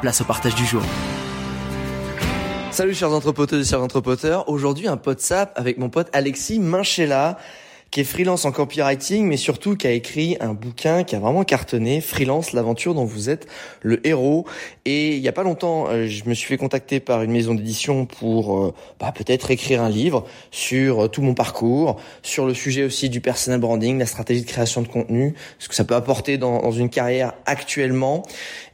place au partage du jour. Salut chers entrepoteurs et chers entrepoteurs, aujourd'hui un sap avec mon pote Alexis Minchella qui est freelance en copywriting, mais surtout qui a écrit un bouquin qui a vraiment cartonné, Freelance, l'aventure dont vous êtes le héros. Et il y a pas longtemps, euh, je me suis fait contacter par une maison d'édition pour euh, bah, peut-être écrire un livre sur euh, tout mon parcours, sur le sujet aussi du personal branding, la stratégie de création de contenu, ce que ça peut apporter dans une carrière actuellement.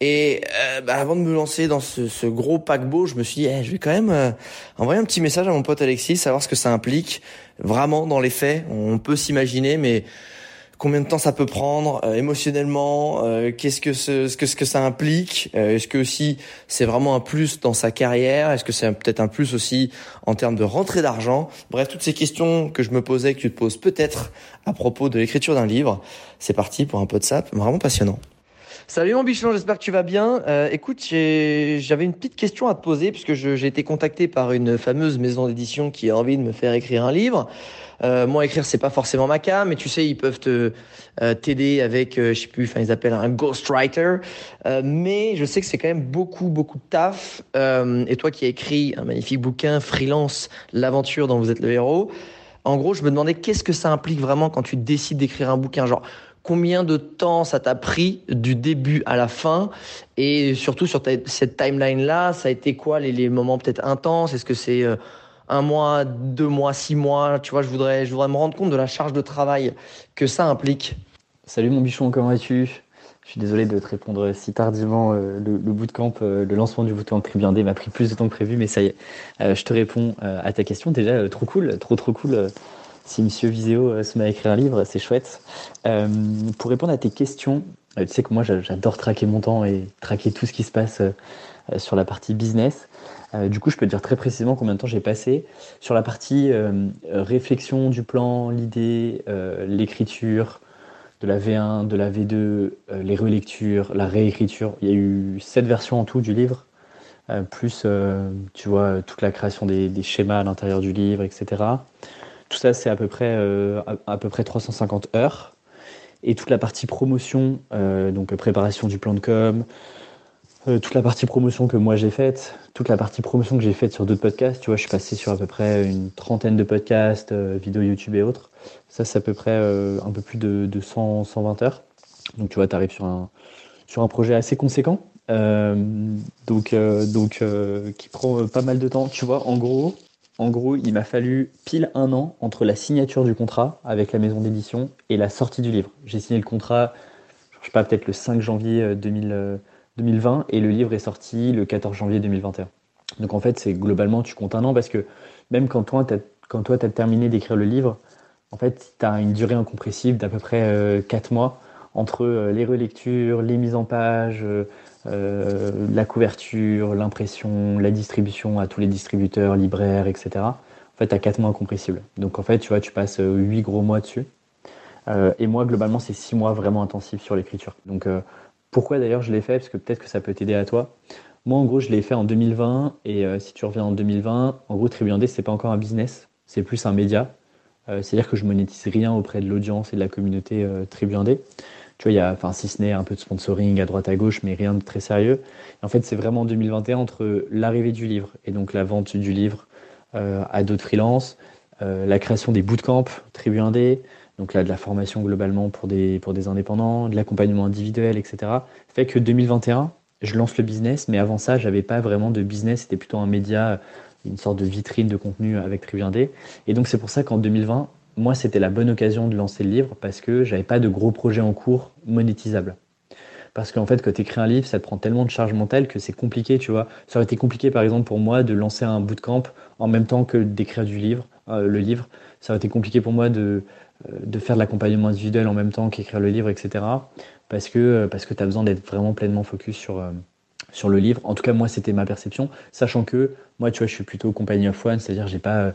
Et euh, bah, avant de me lancer dans ce, ce gros paquebot, je me suis dit, eh, je vais quand même euh, envoyer un petit message à mon pote Alexis, savoir ce que ça implique vraiment dans les faits. On peut s'imaginer, mais combien de temps ça peut prendre euh, émotionnellement Qu'est-ce que ce, ce, que ce que ça implique Est-ce que aussi c'est vraiment un plus dans sa carrière Est-ce que c'est peut-être un plus aussi en termes de rentrée d'argent Bref, toutes ces questions que je me posais, que tu te poses peut-être à propos de l'écriture d'un livre. C'est parti pour un pot de sap vraiment passionnant. Salut mon bichon, j'espère que tu vas bien. Euh, écoute, j'avais une petite question à te poser puisque j'ai été contacté par une fameuse maison d'édition qui a envie de me faire écrire un livre. Euh, moi, écrire, c'est pas forcément ma cas, mais tu sais, ils peuvent te euh, t'aider avec, euh, je sais plus, enfin, ils appellent un ghostwriter. Euh, mais je sais que c'est quand même beaucoup, beaucoup de taf. et toi qui as écrit un magnifique bouquin, Freelance, l'aventure dont vous êtes le héros. En gros, je me demandais qu'est-ce que ça implique vraiment quand tu décides d'écrire un bouquin? Genre, combien de temps ça t'a pris du début à la fin et surtout sur cette timeline là ça a été quoi les, moments peut-être intenses? Est-ce que c'est euh, un mois deux mois six mois? Tu vois je voudrais je voudrais me rendre compte de la charge de travail que ça implique salut mon bichon comment vas-tu je suis désolé de te répondre si tardivement. Euh, le, le bootcamp, euh, le lancement du bootcamp Tribiandé m'a pris plus de temps que prévu, mais ça y est, je te réponds à ta question. Déjà, trop cool, trop trop cool si Monsieur Viseo euh, se met à écrire un livre, c'est chouette. Euh, pour répondre à tes questions, euh, tu sais que moi j'adore traquer mon temps et traquer tout ce qui se passe sur la partie business. du coup, je peux te dire très précisément combien de temps j'ai passé sur la partie réflexion du plan, l'idée, l'écriture, de la V1, de la V2, les relectures, la réécriture. Il y a eu sept versions en tout du livre, plus tu vois toute la création des schémas à l'intérieur du livre, etc. Tout ça, c'est à peu près euh, à, peu près 350 heures. Et toute la partie promotion, euh, donc préparation du plan de com, euh, toute la partie promotion que moi j'ai faite, toute la partie promotion que j'ai faite sur d'autres podcasts. Tu vois, je suis passé sur à peu près une trentaine de podcasts, vidéos YouTube et autres. Ça, c'est à peu près un peu plus de, de 100, 120 heures. Donc, tu vois, tu arrives sur un, projet assez conséquent. donc, donc qui prend pas mal de temps. Tu vois, en gros, en gros, il m'a fallu pile un an entre la signature du contrat avec la maison d'édition et la sortie du livre. J'ai signé le contrat, je sais pas, peut-être le 5 janvier 2020 euh, euh, et le livre est sorti le 14 janvier 2021. Donc en fait, c'est globalement, tu comptes un an parce que même quand toi, tu as terminé d'écrire le livre, en fait, tu as une durée incompressible d'à peu près 4 euh, mois entre les relectures, les mises en page, euh, la couverture, l'impression, la distribution à tous les distributeurs, libraires, etc. En fait, tu as 4 mois incompressibles. Donc en fait, tu vois, tu passes 8 euh, gros mois dessus. Euh, et moi, globalement, c'est 6 mois vraiment intensifs sur l'écriture. Donc pourquoi d'ailleurs je l'ai fait? Parce que peut-être que ça peut t'aider à toi. Moi, en gros, je l'ai fait en 2020. Et si tu reviens en 2020, en gros, Tribu c'est pas encore un business, c'est plus un média. C'est-à-dire que je monétise rien auprès de l'audience et de la communauté euh, Tribu tu vois, il y a, enfin, si ce n'est un peu de sponsoring à droite à gauche, mais rien de très sérieux. en fait, c'est vraiment en 2021 entre l'arrivée du livre et donc la vente du livre euh, à d'autres freelances, euh, la création des bootcamps, Tribu 1D, donc là de la formation globalement pour des, pour des indépendants, de l'accompagnement individuel, etc. fait que 2021, je lance le business, mais avant ça, j'avais pas vraiment de business, c'était plutôt un média, une sorte de vitrine de contenu avec Triviendé. Et donc c'est pour ça qu'en 2020, moi c'était la bonne occasion de lancer le livre parce que j'avais pas de gros projets en cours monétisables. Parce qu'en fait, quand tu écris un livre, ça te prend tellement de charge mentale que c'est compliqué, tu vois. Ça aurait été compliqué, par exemple, pour moi de lancer un bootcamp en même temps que d'écrire du livre, euh, le livre. Ça aurait été compliqué pour moi de, euh, de faire de l'accompagnement individuel en même temps qu'écrire le livre, etc. Parce que, euh, parce que tu as besoin d'être vraiment pleinement focus sur, sur le livre. En tout cas, moi, c'était ma perception. Sachant que, moi, tu vois, je suis plutôt compagnie of one, c'est-à-dire j'ai pas,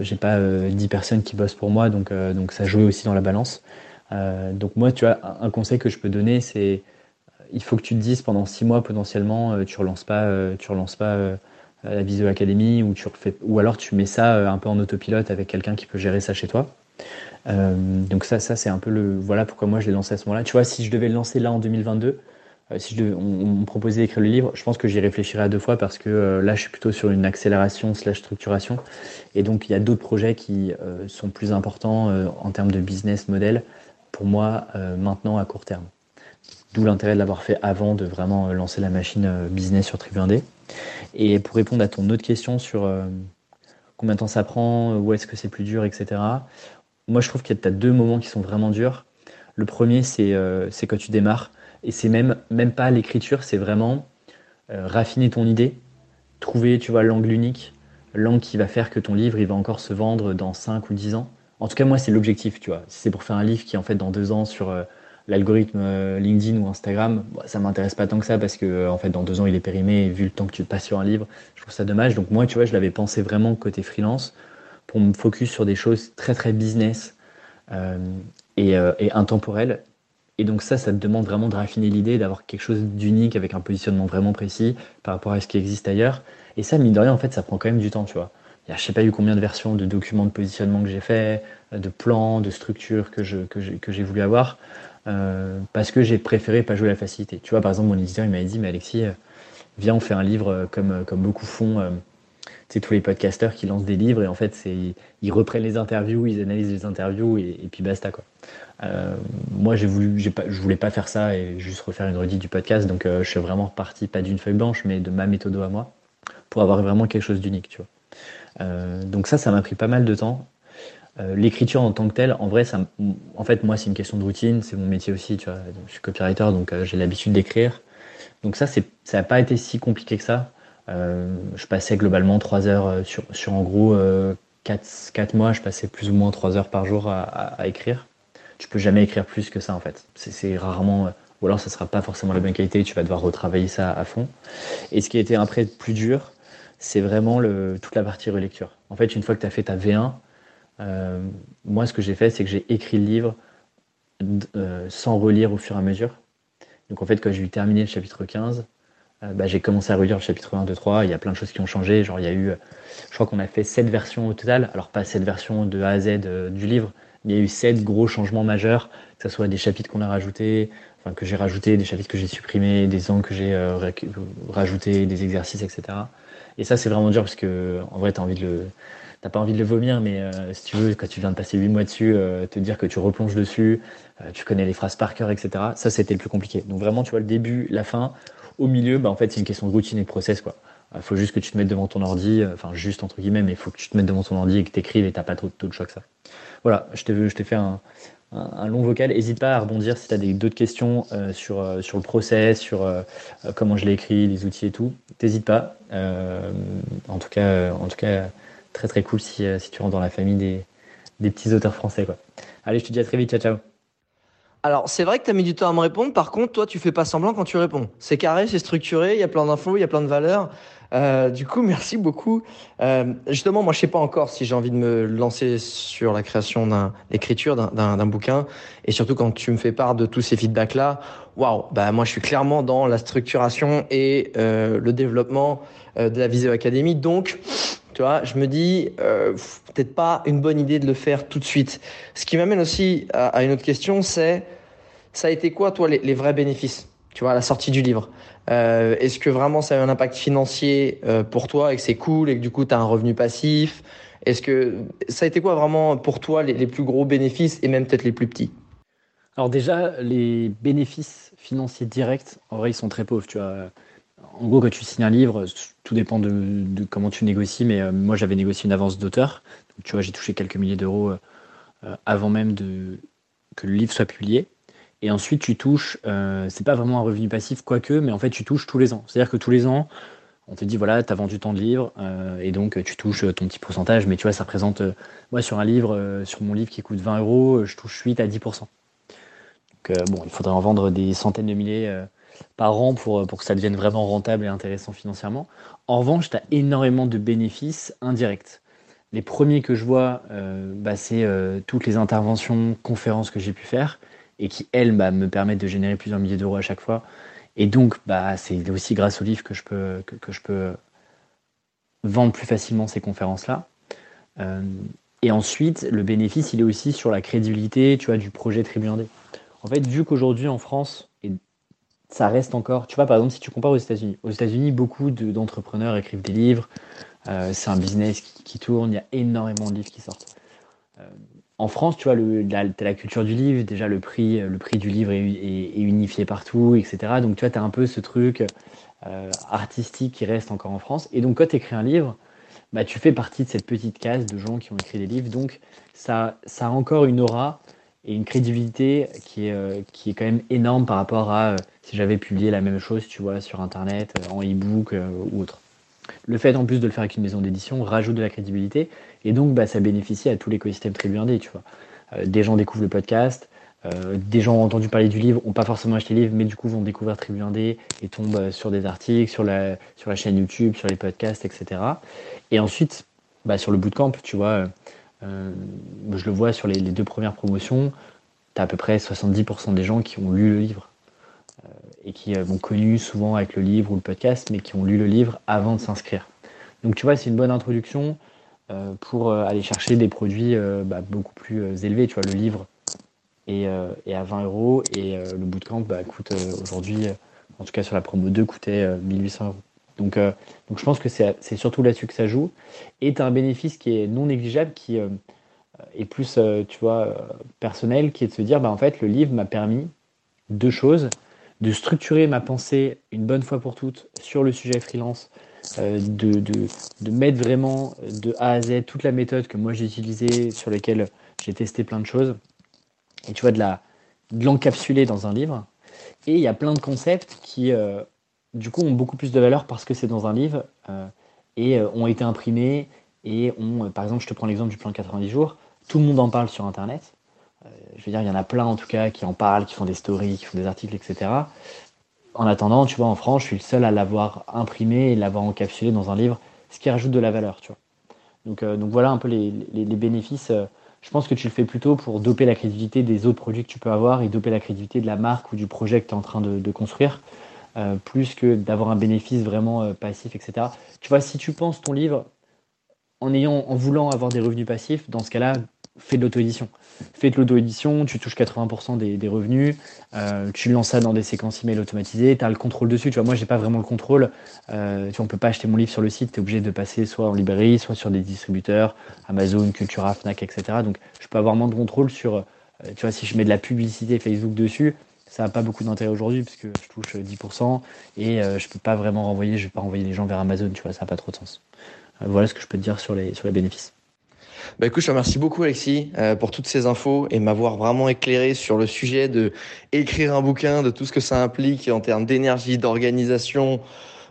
j'ai pas 10 personnes qui bossent pour moi, donc, donc ça jouait aussi dans la balance. donc moi, tu vois, un conseil que je peux donner, c'est il faut que tu te dises pendant six mois potentiellement, euh, tu relances pas, euh, tu relances pas euh, la Visio Academy ou tu refais, ou alors tu mets ça un peu en autopilote avec quelqu'un qui peut gérer ça chez toi. donc ça, ça c'est un peu le, voilà pourquoi moi je l'ai lancé à ce moment-là. Tu vois, si je devais le lancer là en 2022, si je on, me proposait d'écrire le livre, je pense que j'y réfléchirais à deux fois parce que là, je suis plutôt sur une accélération slash structuration. Et donc, il y a d'autres projets qui sont plus importants en termes de business model pour moi maintenant à court terme. D'où l'intérêt de l'avoir fait avant de vraiment euh, lancer la machine euh, business sur Tribu Et pour répondre à ton autre question sur euh, combien de temps ça prend, où est-ce que c'est plus dur, etc. Moi, je trouve qu'il y a deux moments qui sont vraiment durs. Le premier, c'est quand tu démarres. Et c'est même, même pas l'écriture, c'est vraiment raffiner ton idée, trouver, tu vois, l'angle unique, l'angle qui va faire que ton livre, il va encore se vendre dans 5 ou 10 ans. En tout cas, moi, c'est l'objectif, tu vois. Si c'est pour faire un livre qui, en fait, dans deux ans, sur l'algorithme euh, LinkedIn ou Instagram, bah, ça m'intéresse pas tant que ça parce que euh, en fait dans deux ans il est périmé vu le temps que tu passes sur un livre, je trouve ça dommage. Donc moi tu vois je l'avais pensé vraiment côté freelance pour me focus sur des choses très très business euh, euh, et intemporelles. Et donc ça, ça te demande vraiment de raffiner l'idée, d'avoir quelque chose d'unique avec un positionnement vraiment précis par rapport à ce qui existe ailleurs. Et ça, mine de rien, en fait, ça prend quand même du temps, tu vois. Il y a, je sais pas eu combien de versions de documents de positionnement que j'ai fait, de plans, de structures que je que j'ai voulu avoir. Euh, parce que j'ai préféré pas jouer la facilité. Tu vois, par exemple, mon éditeur, il m'avait dit, mais Alexis, euh, viens, on fait un livre euh, comme, comme beaucoup font. Sais, tous les podcasteurs qui lancent des livres et en fait, c'est, ils reprennent les interviews, ils analysent les interviews et, puis basta, quoi. moi, j'ai voulu, pas, je voulais pas faire ça et juste refaire une redite du podcast, donc je suis vraiment reparti pas d'une feuille blanche, mais de ma méthode à moi pour avoir vraiment quelque chose d'unique, tu vois. donc ça, ça m'a pris pas mal de temps. Euh, l'écriture en tant que telle, en vrai, ça, en fait, moi, c'est une question de routine, c'est mon métier aussi, tu vois. Je suis copywriter, donc euh, j'ai l'habitude d'écrire. Donc ça, c'est, ça n'a pas été si compliqué que ça. Euh, je passais globalement trois heures sur, sur en gros 4, 4 mois, je passais plus ou moins trois heures par jour à, écrire. Tu peux jamais écrire plus que ça, en fait. C'est, rarement, ou alors ça sera pas forcément la bonne qualité, tu vas devoir retravailler ça à fond. Et ce qui été après plus dur, c'est vraiment toute la partie relecture. En fait, une fois que tu as fait ta V1, euh, moi, ce que j'ai fait, c'est que j'ai écrit le livre euh, sans relire au fur et à mesure. Donc en fait, quand j'ai eu terminé le chapitre 15, euh, bah, j'ai commencé à relire le chapitre 1, 2, 3. Il y a plein de choses qui ont changé. Genre, il y a eu, je crois qu'on a fait 7 versions au total. Alors, pas 7 versions de A à Z du livre, mais il y a eu 7 gros changements majeurs, que ce soit des chapitres qu'on a rajoutés, enfin, que j'ai rajoutés, des chapitres que j'ai supprimés, des angles que j'ai rajoutés, des exercices, etc. Et ça, c'est vraiment dur parce que, en vrai, tu as envie de t'as pas envie de le vomir, mais euh, si tu veux, quand tu viens de passer 8 mois dessus, euh, te dire que tu replonges dessus, euh, tu connais les phrases par cœur, etc. Ça, c'était le plus compliqué. Donc vraiment, tu vois, le début, la fin, au milieu, bah, en fait, c'est une question de routine et de process, quoi. Il faut juste que tu te mettes devant ton ordi, enfin juste entre guillemets, mais il faut que tu te mettes devant ton ordi et que tu écrives et t'as pas trop, de choix que ça. Voilà, je t'ai je t'ai fait un, long vocal. N'hésite pas à rebondir si tu as d'autres questions sur, sur le process, sur comment je l'ai écrit, les outils et tout. T'hésites pas. en tout cas, en tout cas très très cool si, euh, tu rentres dans la famille des, petits auteurs français. Allez, je te dis à très vite. Ciao, ciao. Alors, c'est vrai que tu as mis du temps à me répondre. Par contre, toi, tu fais pas semblant quand tu réponds. C'est carré, c'est structuré, il y a plein d'infos, il y a plein de valeurs. Euh, du coup, merci beaucoup. Euh, justement, moi, je sais pas encore si j'ai envie de me lancer sur la création d'un, l'écriture d'un, bouquin. Et surtout, quand tu me fais part de tous ces feedbacks-là, waouh, bah, moi, je suis clairement dans la structuration et euh, le développement euh, de la Visio Academy. Donc, tu vois, je me dis, euh, peut-être pas une bonne idée de le faire tout de suite. Ce qui m'amène aussi à, une autre question, c'est, ça a été quoi, toi, les, vrais bénéfices, tu vois, à la sortie du livre? Euh, Est-ce que vraiment ça a eu un impact financier euh, pour toi et que c'est cool et que du coup, tu as un revenu passif? Est-ce que ça a été quoi vraiment pour toi les, plus gros bénéfices et même peut-être les plus petits? Alors déjà, les bénéfices financiers directs, en vrai, ils sont très pauvres. Tu vois. En gros, quand tu signes un livre, tout dépend de, comment tu négocies, mais euh, moi j'avais négocié une avance d'auteur. Tu vois, j'ai touché quelques milliers d'euros euh, avant même que le livre soit publié. Et ensuite, tu touches, euh, c'est pas vraiment un revenu passif, quoique, mais en fait, tu touches tous les ans. C'est-à-dire que tous les ans, on te dit, voilà, tu as vendu tant de livres, euh, et donc tu touches ton petit pourcentage, mais tu vois, ça représente, euh, moi, sur un livre, sur mon livre qui coûte 20 euros, je touche 8 à 10%. Donc, bon, il faudrait en vendre des centaines de milliers par an pour, pour que ça devienne vraiment rentable et intéressant financièrement. En revanche, tu as énormément de bénéfices indirects. Les premiers que je vois, bah, c'est toutes les interventions, conférences que j'ai pu faire et qui, elles, bah, me permettent de générer plusieurs milliers d'euros à chaque fois. Et donc, bah, c'est aussi grâce au livre que je peux, que, je peux vendre plus facilement ces conférences-là. Euh, et ensuite, le bénéfice, il est aussi sur la crédibilité tu vois, du projet Tribu En fait, vu qu'aujourd'hui en France, ça reste encore, tu vois, par exemple, si tu compares aux États-Unis, aux États-Unis, beaucoup d'entrepreneurs écrivent des livres, euh, c'est un business qui, tourne, il y a énormément de livres qui sortent. Euh, en France, tu vois, le, la, as la culture du livre, déjà le prix, le prix du livre est, unifié partout, etc. Donc tu vois, tu as un peu ce truc euh, artistique qui reste encore en France. Et donc quand tu écris un livre, bah, tu fais partie de cette petite case de gens qui ont écrit des livres. Donc ça, ça a encore une aura et une crédibilité qui est, euh, qui est quand même énorme par rapport à euh, si j'avais publié la même chose, tu vois, sur Internet, en e-book ou autre. Le fait en plus de le faire avec une maison d'édition rajoute de la crédibilité et donc bah, ça bénéficie à tout l'écosystème Tribu tu vois. Euh, des gens découvrent le podcast, euh, des gens ont entendu parler du livre, n'ont pas forcément acheté le livre, mais du coup vont découvrir Tribu et tombent euh, sur des articles, sur la, sur la chaîne YouTube, sur les podcasts, etc. Et ensuite, bah, sur le bootcamp, tu vois, je le vois sur les, deux premières promotions, tu as à peu près 70% des gens qui ont lu le livre et qui m'ont connu souvent avec le livre ou le podcast, mais qui ont lu le livre avant de s'inscrire. Donc tu vois, c'est une bonne introduction euh, pour euh, aller chercher des produits euh, bah, beaucoup plus élevés. Tu vois, le livre est, à 20 euros et le bootcamp bah, coûte aujourd'hui, en tout cas sur la promo 2, coûtait 1800 euros. Donc, donc je pense que c'est surtout là-dessus que ça joue. Et tu as un bénéfice qui est non négligeable, qui est plus, tu vois, personnel, qui est de se dire, bah, en fait, le livre m'a permis deux choses de structurer ma pensée une bonne fois pour toutes sur le sujet freelance, euh, de, de, de, mettre vraiment de A à Z toute la méthode que moi j'ai utilisée, sur laquelle j'ai testé plein de choses, et tu vois, de l'encapsuler dans un livre. Et il y a plein de concepts qui, euh, du coup, ont beaucoup plus de valeur parce que c'est dans un livre euh, et ont été imprimés. Et ont, par exemple, je te prends l'exemple du plan de 90 jours, tout le monde en parle sur Internet je veux dire, il y en a plein en tout cas qui en parlent, qui font des stories, qui font des articles, etc. En attendant, tu vois, en France, je suis le seul à l'avoir imprimé et l'avoir encapsulé dans un livre, ce qui rajoute de la valeur, tu vois. Donc, euh, donc voilà un peu les, bénéfices. Je pense que tu le fais plutôt pour doper la crédibilité des autres produits que tu peux avoir et doper la crédibilité de la marque ou du projet que tu es en train de, construire, euh, plus que d'avoir un bénéfice vraiment euh, passif, etc. Tu vois, si tu penses ton livre en ayant, en voulant avoir des revenus passifs, dans ce cas-là, fais de l'auto-édition. Fais de l'auto-édition, tu touches 80% des, revenus, euh, tu lances ça dans des séquences email automatisées, tu as le contrôle dessus. Tu vois, moi, pas vraiment le contrôle. Euh, tu vois, on peut pas acheter mon livre sur le site, tu es obligé de passer soit en librairie, soit sur des distributeurs, Amazon, Cultura, Fnac, etc. Donc, je peux avoir moins de contrôle sur, tu vois, si je mets de la publicité Facebook dessus, ça n'a pas beaucoup d'intérêt aujourd'hui puisque je touche 10% et je peux pas vraiment renvoyer, je vais pas renvoyer les gens vers Amazon, tu vois, ça n'a pas trop de sens. voilà ce que je peux te dire sur les, sur les bénéfices. Bah écoute, je te remercie beaucoup Alexis euh, pour toutes ces infos et m'avoir vraiment éclairé sur le sujet de écrire un bouquin, de tout ce que ça implique en termes d'énergie, d'organisation,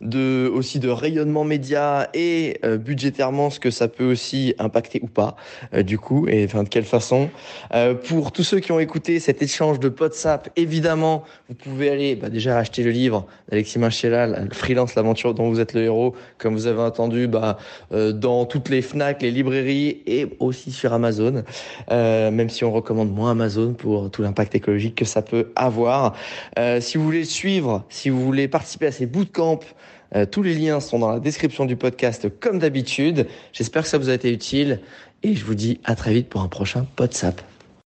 de aussi de rayonnement média et euh, budgétairement ce que ça peut aussi impacter ou pas euh, du coup et enfin de quelle façon. Euh, pour tous ceux qui ont écouté cet échange de WhatsApp évidemment vous pouvez aller bah, déjà acheter le livre d'Alexis Machela le freelance l'aventure dont vous êtes le héros comme vous avez entendu bah, dans toutes les Fnac les librairies et aussi sur Amazon. Même si on recommande moins Amazon pour tout l'impact écologique que ça peut avoir. Si vous voulez suivre si vous voulez participer à ces bootcamps euh, tous les liens sont dans la description du podcast comme d'habitude. J'espère que ça vous a été utile et je vous dis à très vite pour un prochain WhatsApp.